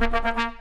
novinha se assanha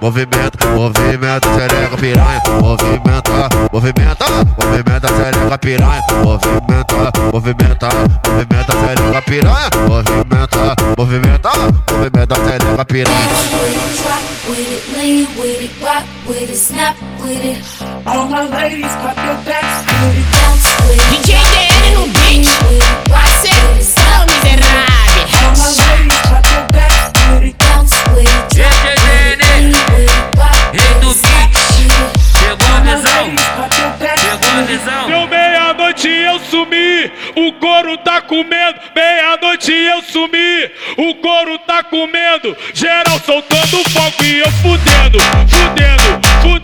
Movimenta, movimenta, movimenta, xereca piranha Movimenta, movimenta, movimenta, xereca piranha Movimenta, movimenta, movimenta, xereca piranha Movimenta, movimenta, movimenta, xereca piranha with it, lean with it, rock with it, snap with it. All my ladies, pop your backs with it, bounce with it. DJ DN no beat, parceiro. All my ladies, visão. Deu meia-noite eu sumi, o couro tá comendo. Meia-noite eu sumi, o couro tá comendo. Geral soltando fogo e eu fudendo, fudendo, fudendo, fudendo,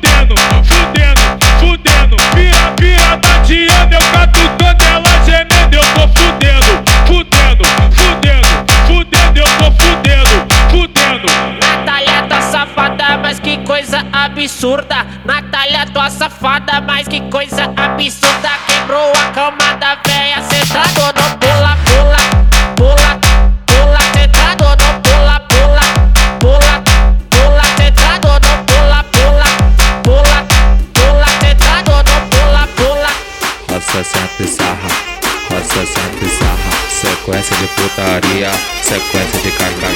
absurda. Natália, tua safada, mas que coisa absurda. Quebrou a cama da véia, sentado no pula, pula, pula, pula, sentado no pula, pula, pula, pula, sentado no pula, pula, pula, pula, sentado no pula, pula. Roça sempre sarra, roça sempre sarra. Sequência de putaria, sequência de carga,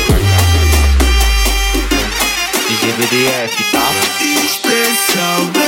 DJ BDF, tá? Especialmente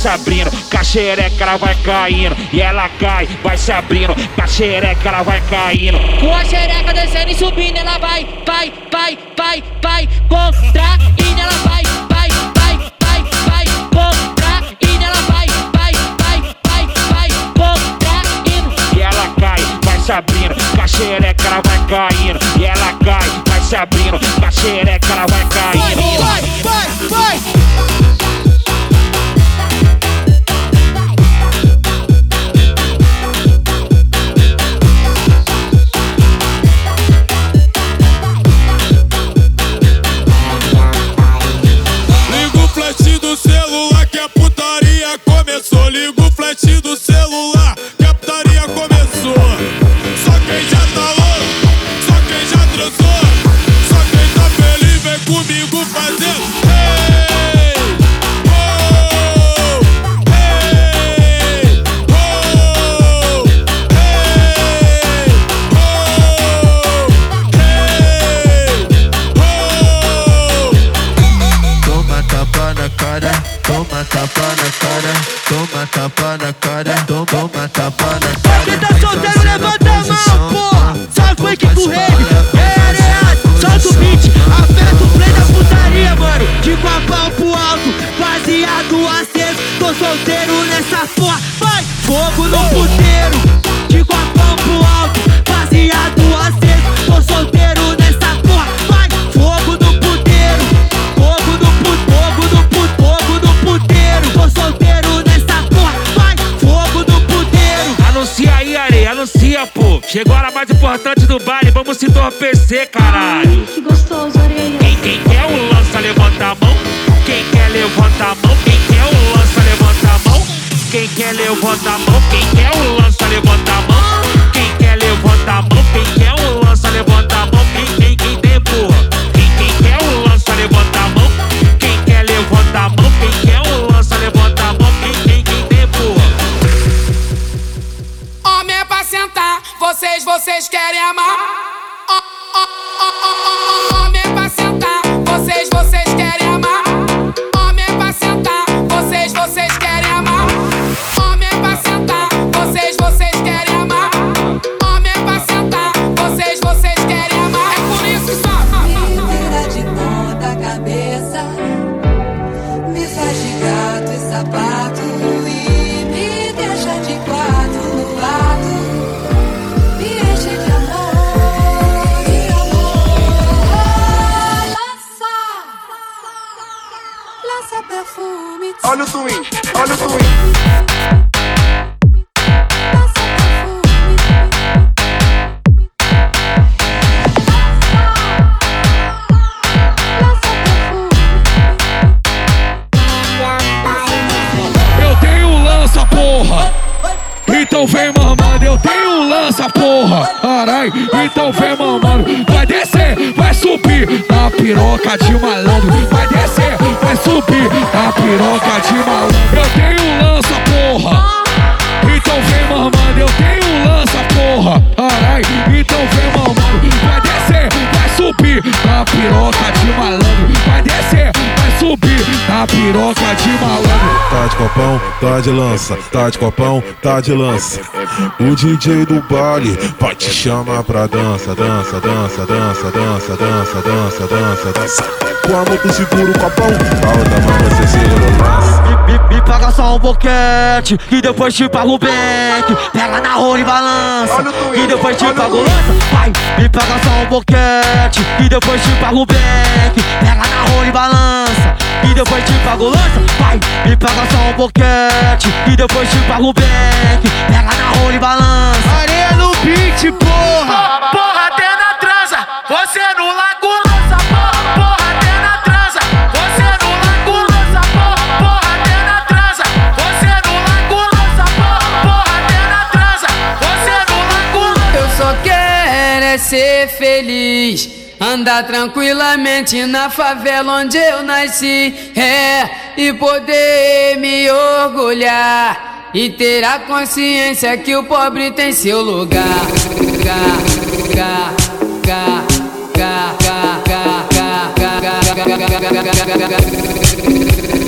Se abrindo, caxereca ela vai caindo. E ela cai, vai se abrindo, caxereca ela vai caindo. Com a xereca descendo e subindo, ela vai, vai, vai, vai, vai, contraindo, ela vai, vai, vai, vai, vai, contraindo, ela vai, vai, vai, vai, vai, contraindo. E ela cai, vai se abrindo, caxereca ela vai caindo. E ela cai, vai se abrindo, caxereca ela vai caindo. Vai, vai, vai. Liga fogo no puteiro. De guapão pro alto, baseado aceso. Tô solteiro nessa porra. Vai, fogo no puteiro. Fogo no puteiro, fogo no puteiro, fogo no puteiro. Tô solteiro nessa porra. Vai, fogo no puteiro. Anuncia aí, areia, anuncia, pô. Chegou a hora mais importante do baile, vamos se entorpecer, caralho. Que gostoso, ela, eu vou dar mão quem é o lance. Subir na piroca de malandro. Vai descer, vai subir na piroca de malandro. Eu tenho piroca de malandro. Tá de copão, tá de lança, tá de copão, tá de lança. O DJ do baile vai te chamar pra dança, dança, dança, dança, dança, dança, dança, dança, dança. Com a mão tu segura o copão, com a outra mão você lança. Me, me, paga só um boquete e depois te pago o back. Pega na rola e balança e depois te pago lança. Vai, me paga só um boquete e depois te pago o back. Pega na rola e balança e depois te pago lança. Vai, me paga só um boquete e depois te pago o back. Pega na rola e balança. Areia no beat, Andar tranquilamente na favela onde eu nasci. É, e poder me orgulhar. E ter a consciência que o pobre tem seu lugar. Ga, ga, ga, ga, ga, ga, ga, ga, ga, ga, ga, ga, ga, ga, ga, ga, ga.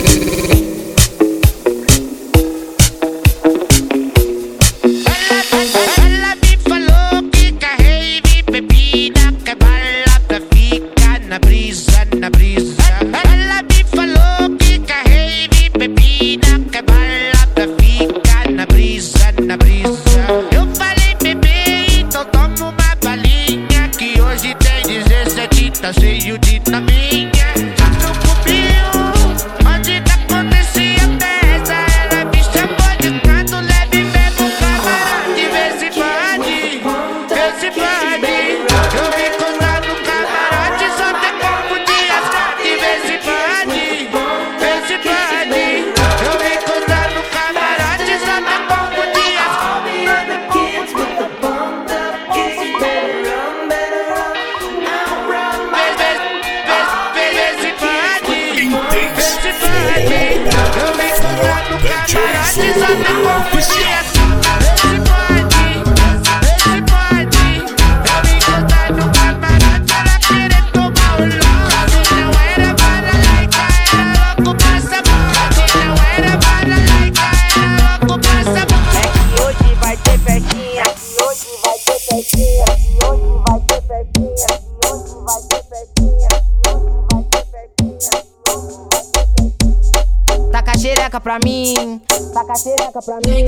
Pra mim. Taca a xereca pra mim.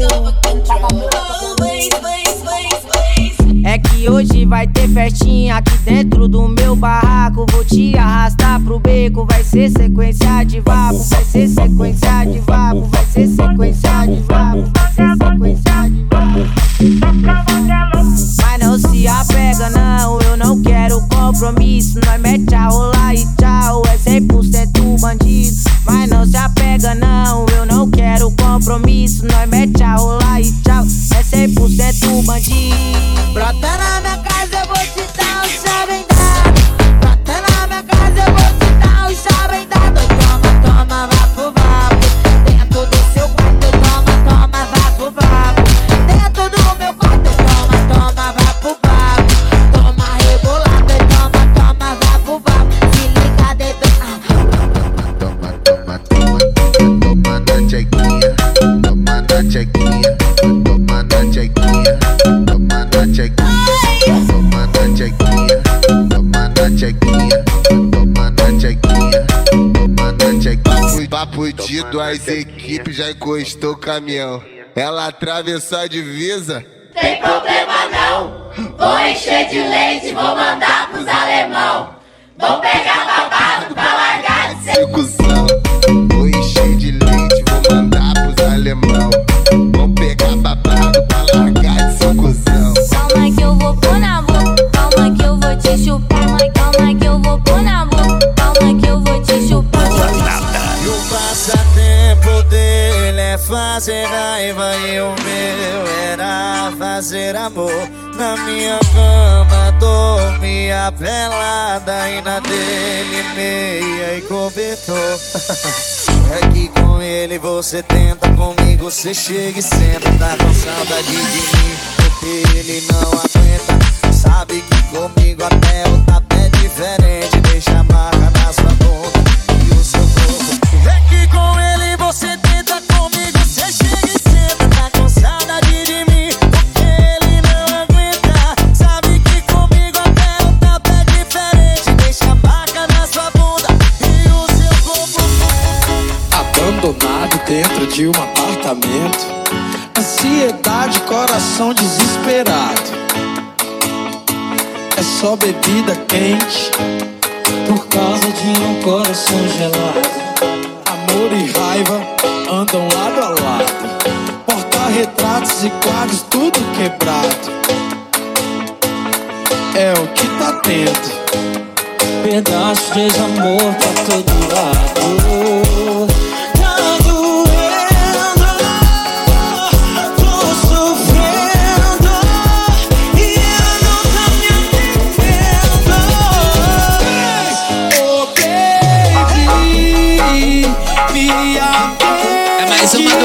Taca xereca pra mim. É que hoje vai ter festinha aqui dentro do meu barraco. Vou te arrastar pro beco. Vai ser sequência de vapo. Vai ser sequência de vapo. Vai ser sequência de vapo. Vai ser sequência de vapo. Mas não se apega, não. Eu não quero compromisso. Nós mete a rolar e tchau. É 100% bandido. Mas não se apega, não. Compromisso. Nós mete a rolar e tchau. É 100% bandido. Encostou o caminhão. Ela atravessou a divisa. Tem problema não. Vou encher de leite, vou mandar pros alemão. Vou pegar babado pra largar de ser. Amor. Na minha cama dormia pelada e na dele meia e cobertor. É que com ele você tenta, comigo você chega e senta. Tá com saudade de mim, porque ele não aguenta. Sabe que comigo até o tapa é diferente. Deixa a marca na sua bunda Ansiedade, coração desesperado. É só bebida quente por causa de um coração gelado. Amor e raiva andam lado a lado. Porta-retratos e quadros, tudo quebrado. É o que tá tendo. Pedaço de desamor pra todo lado.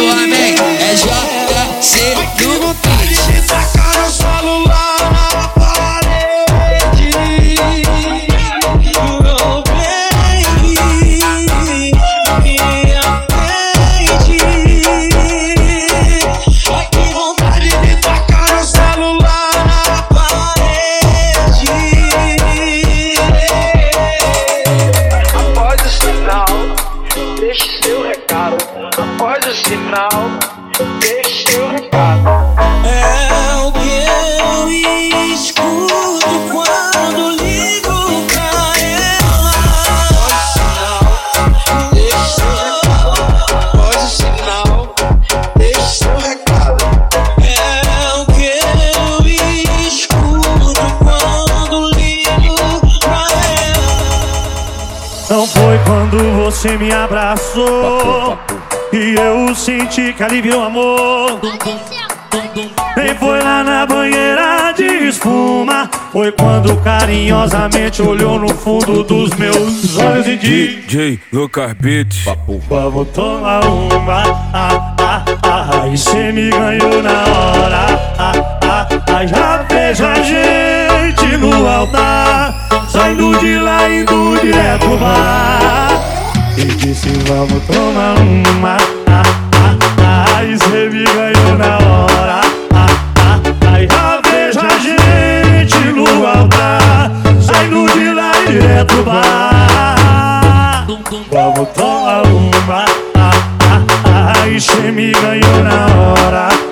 amém. É JC no beat. Você me abraçou E eu senti que aliviou amor. Nem foi lá na banheira de espuma. Foi quando carinhosamente olhou no fundo dos meus olhos e disse DJ Lucas Beats Vamos tomar uma. Ah, ah, ah, aí cê me ganhou na hora. Ah, ah, ah, já vejo a gente no altar, saindo de lá indo direto pro bar. E disse vamos tomar uma. Ah, ah, ah, aí cê me ganhou na hora. Ah, já vejo a gente no altar, saindo de lá direto pro bar. Vamos tomar uma. Aí cê me ganhou na hora.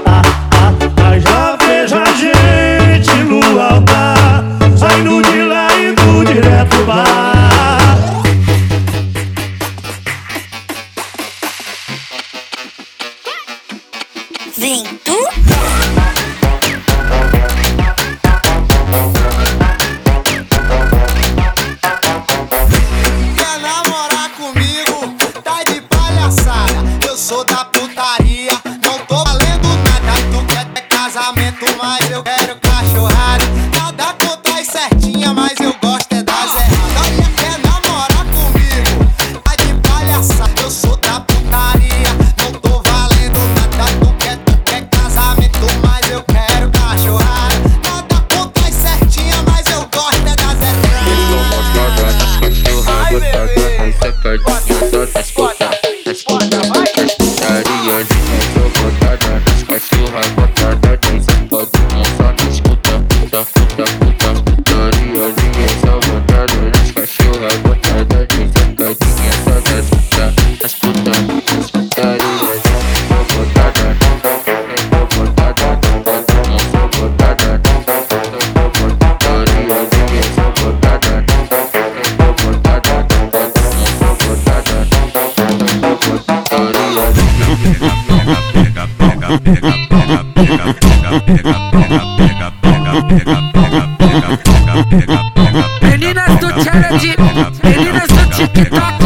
Meninas do challenge, meninas do TikTok,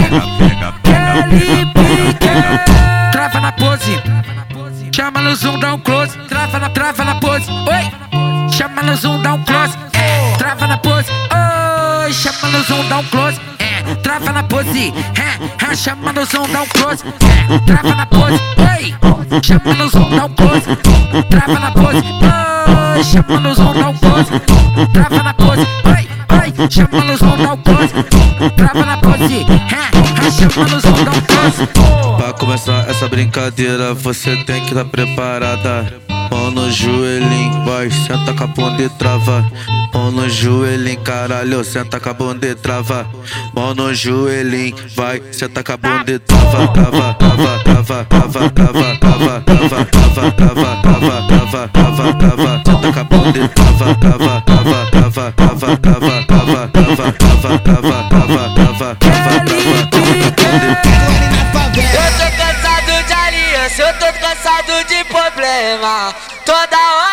Kelly Pique. Trava na pose, chama no zoom, dá um close. Trava na, trava na pose, oi. Chama no zoom, dá um close. É, trava na pose, oi. Chama no zoom, dá um close. Trava na pose, é, é, chama no zoom, dá um close. É, trava na pose, oi. Chama no zoom, dá um close. Trava na pose, oi. Chama no zoom, dá um close. Trava na pose, oi. Oi, chama no zoom, dá um close. Trava na pose, é, é, chama no zoom, dá um close. Pra começar essa brincadeira, você tem que estar preparada. Mão no joelhinho, vai, senta com a bunda e trava. Mão no joelhinho, caralho, senta com a bunda e trava. Mão no joelhinho, vai, senta com a bunda e trava. Trava, trava, trava, trava, trava, trava, trava, trava, trava, trava, trava, trava, trava. Senta com a bunda e trava, trava, trava, trava, trava, trava, trava, trava, trava, trava, trava, trava, trava, Eu tô cansado de aliança, eu tô cansado de problema. Toda hora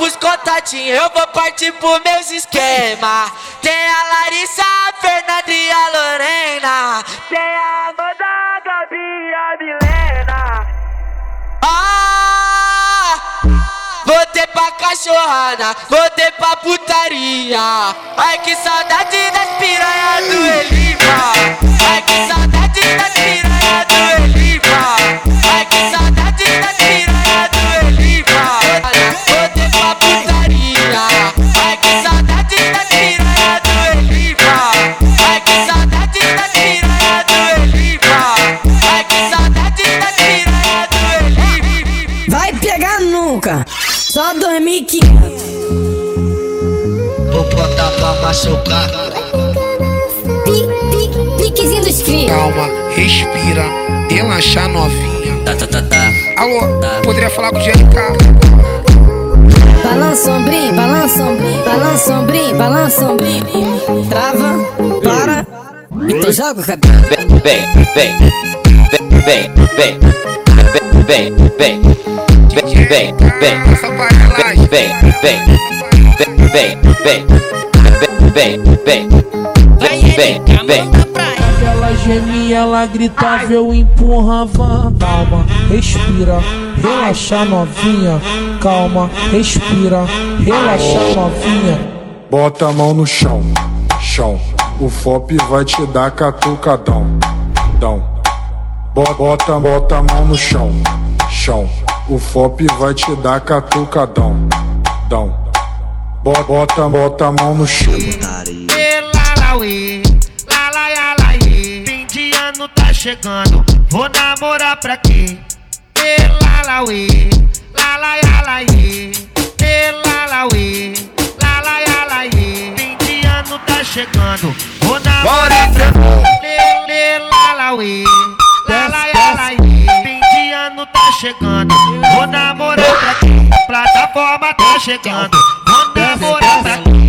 pros contatinhos, eu vou partir pros meus esquemas. Tem a Larissa, a Fernanda e a Lorena. Tem a Amanda, a Gabi e a Milena. Ah! Voltei pra cachorrada, voltei pra putaria. Ai que saudade machucar. Piquezinho dos crios. Calma, respira, relaxa novinha. Tá, tá, tá, tá. Alô, poderia falar com o GLK? Balança ombrinho, balança ombrinho, balança ombrinho, balança ombrinho. Trava, para, então joga o cabelo. Vem, vem, vem, vem, vem, vem, vem, vem, vem, vem, vem, vem, vem, vem, vem, vem, vem, vem, vem, vem. Ela gemia, ela gritava, eu empurrava. Calma, respira, relaxa novinha. Calma, respira, relaxa novinha. Bota a mão no chão, chão. O FOP vai te dar catucadão, dão, Bo- Bota, bota a mão no chão, chão. O FOP vai te dar catucadão, dão. Bo- Bota, bota a mão no chão. Elalauê, lalaialaê. Fim de ano tá chegando, vou namorar pra quê? Elalauê, lalaialaê. Elalauê, lalaialaê. Fim de ano tá chegando, vou namorar pra quê? Elalauê, lalaialaê. Fim de ano tá chegando, vou namorar pra quê? Plataforma tá chegando, namorar pra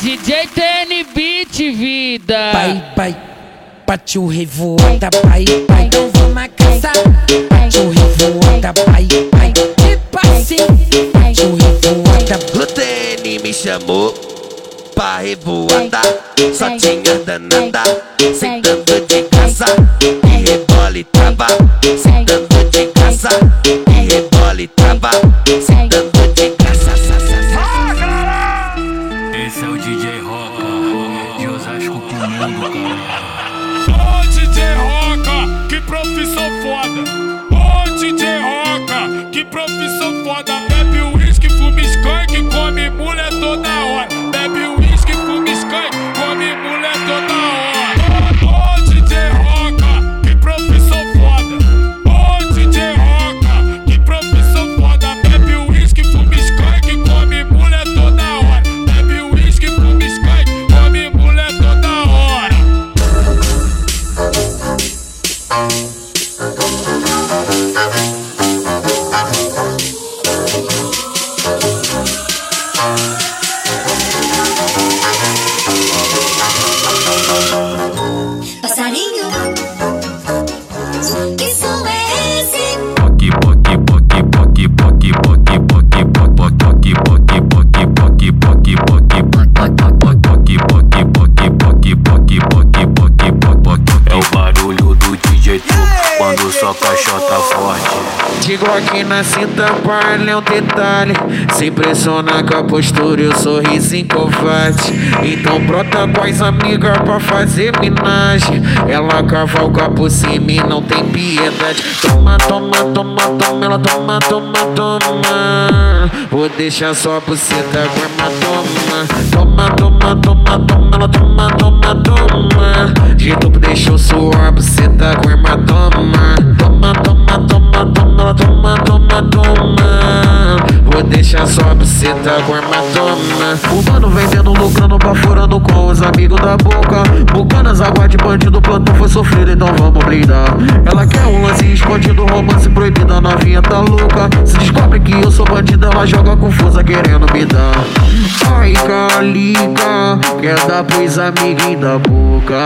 DJ TN Beat, vida. Vai, vai. Bate o revoada, vai, vai. Então vamos caçar. Bate o revoada, vai, vai. Tipo assim. Bate o revoada. O TN me chamou pra revoada Só tinha danada Sentando de caça E rebole trava Digo aqui na cinta palha é um detalhe. Se impressiona com a postura e o sorriso covarde. Então brota com as amigas pra fazer minagem Ela cavalga por cima e não tem piedade. Toma, toma, toma, toma, ela toma, toma, toma. Vou deixar só buceta com hematoma Toma, toma, toma, toma, ela toma, toma, toma. De tudo deixou suor, buceta hematoma Toma, toma, toma, toma, toma, toma, toma. Vou deixar só buceta com hematoma O mano vendendo, lucrando, baforando com os amigos da boca. Bucanas, água de bandido, plantão foi sofrido, então vamos brindar. Ela quer um lance escondido, romance proibido, a novinha tá louca. Se descobre que eu sou bandido, ela joga confusa querendo me dar. Ai, calica, quer dar pros amiguinhos da boca.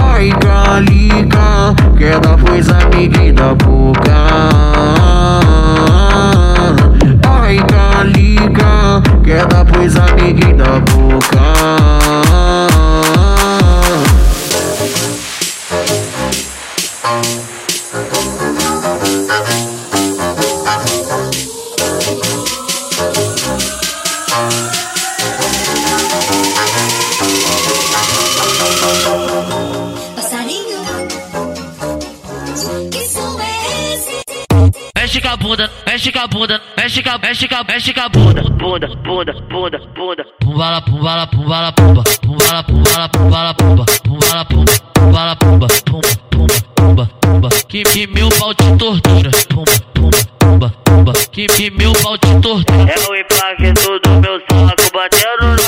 Ai, calica, liga quer dar pois amiga na boca. Ai, tá, liga quer dar pois amiga na boca. Bunda, mexe com a bunda, mexe com a, mexe com a, mexe com a bunda, bunda, bunda, bunda, bunda. Pumbala, pumbala, pumbala, pumba, pumbala, pumbala, pumbala, pumba, pumbala, pumba, pumbala, pumba, pumba, pumba, pumba, pumba. Que, que meu pau te tortura, pumba, pumba, pumba, pumba. Que, que meu pau te tortura. É o impacto do meu saco batendo na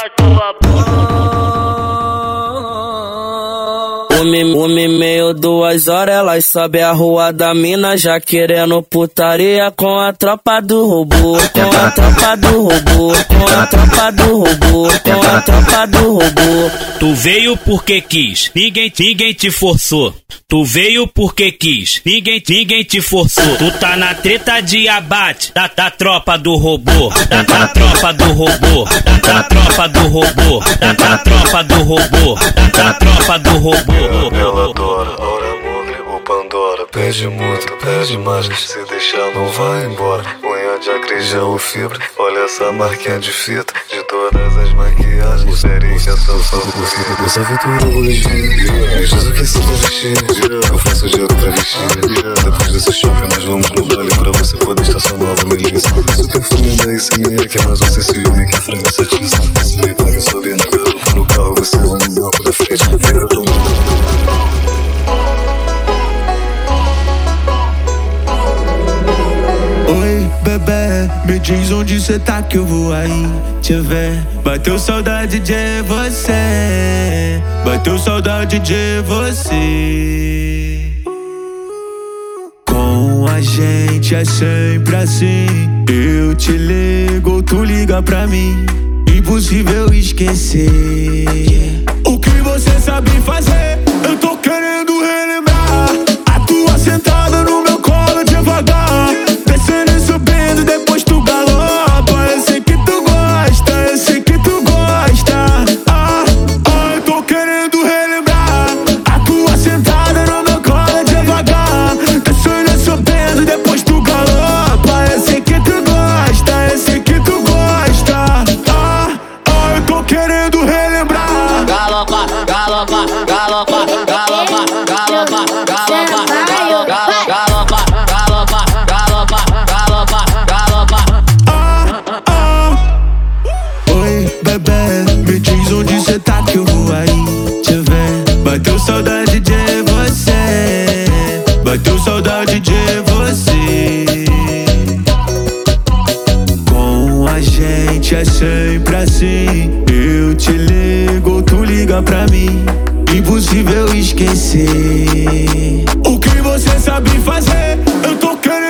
Uma, uma meia, duas horas, elas sobe a rua da mina já querendo putaria com a tropa do robô, com a tropa do robô, com a tropa do robô, com a tropa do robô. Tu veio porque quis, ninguém, ninguém te forçou. Tu veio porque quis, ninguém, ninguém te forçou. Tu tá na treta de abate da, da tropa do robô, da, da tropa do robô, da, da tropa do robô, da, da tropa do robô, da, da tropa do robô. Ela adora, ora mugre ou Pandora Pede muito, pede imagens Se deixar não vai embora de acrijão ou fibra Olha essa marquinha de fita De todas as maquiagens. Serinha só favorita Essa aventura eu vou desvir Me diz o que você tá vestindo Eu faço dinheiro pra vestir Depois desse shopping nós vamos no vale Pra você poder estacionar Vou me ligar Esse perfume da ICME Que é mais um sensible Que a fragrância te salva Você me paga subir no carro No carro você vai no banco da frente. Vira tomando Oi, me diz onde cê tá que eu vou aí te ver. Bateu saudade de você, bateu saudade de você. Com a gente é sempre assim. Eu te ligo, tu liga pra mim. Impossível esquecer. Gente é sempre assim. Eu te ligo, tu liga pra mim. Impossível esquecer. O que você sabe fazer, eu tô querendo